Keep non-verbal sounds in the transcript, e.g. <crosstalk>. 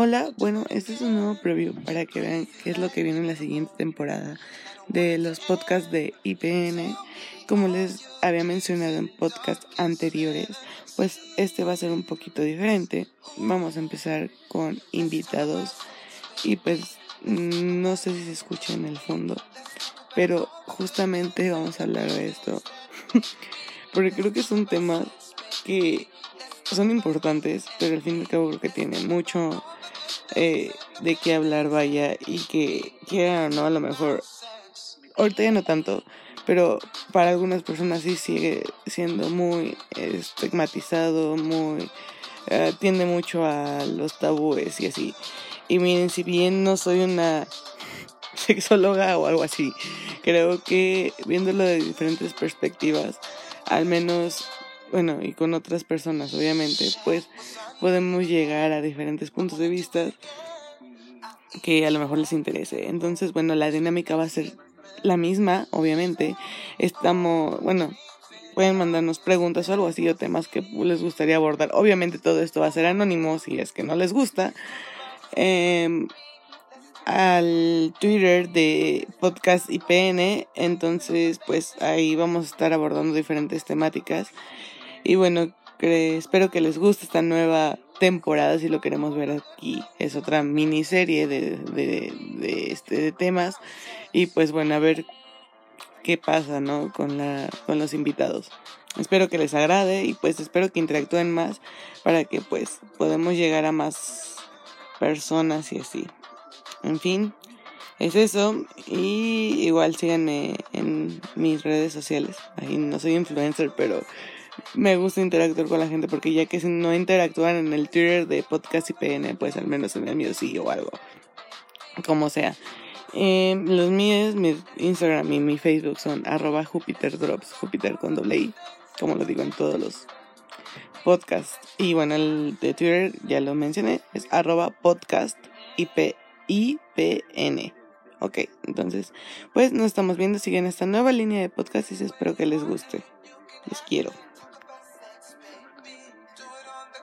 Hola, bueno, este es un nuevo preview para que vean qué es lo que viene en la siguiente temporada de los podcasts de IPN. Como les había mencionado en podcasts anteriores, pues este va a ser un poquito diferente. Vamos a empezar con invitados y pues no sé si se escucha en el fondo, pero justamente vamos a hablar de esto <laughs> porque creo que son temas que son importantes, pero al fin y al cabo creo que tienen mucho eh, de qué hablar, vaya, y que quieran no, a lo mejor, ahorita ya no tanto, pero para algunas personas sí sigue siendo muy estigmatizado, muy, eh, tiende mucho a los tabúes y así. Y miren, si bien no soy una <laughs> sexóloga o algo así, creo que viéndolo de diferentes perspectivas, al menos bueno, y con otras personas, obviamente, pues podemos llegar a diferentes puntos de vista que a lo mejor les interese. Entonces, bueno, la dinámica va a ser la misma, obviamente. Estamos, bueno, pueden mandarnos preguntas o algo así o temas que les gustaría abordar. Obviamente todo esto va a ser anónimo si es que no les gusta. Em, al Twitter de Podcast IPN, entonces pues ahí vamos a estar abordando diferentes temáticas y bueno, espero que les guste esta nueva temporada, si lo queremos ver aquí. Es otra miniserie de, de, de, este, de temas. Y pues bueno, a ver qué pasa, ¿no? Con, la, con los invitados. Espero que les agrade y pues espero que interactúen más para que pues podamos llegar a más personas y así. En fin, es eso. Y igual síganme en mis redes sociales. Ahí no soy influencer, pero me gusta interactuar con la gente porque ya que no interactúan en el Twitter de Podcast IPN, pues al menos en el mío sí o algo. Como sea. Eh, los míos, mi Instagram y mi Facebook son arroba Jupiter Drops, Jupiter con doble I, como lo digo en todos los podcasts. Y bueno, el de Twitter ya lo mencioné, es arroba podcast IP, IPN. Ok, entonces, pues nos estamos viendo, siguen esta nueva línea de podcasts y espero que les guste. Les quiero.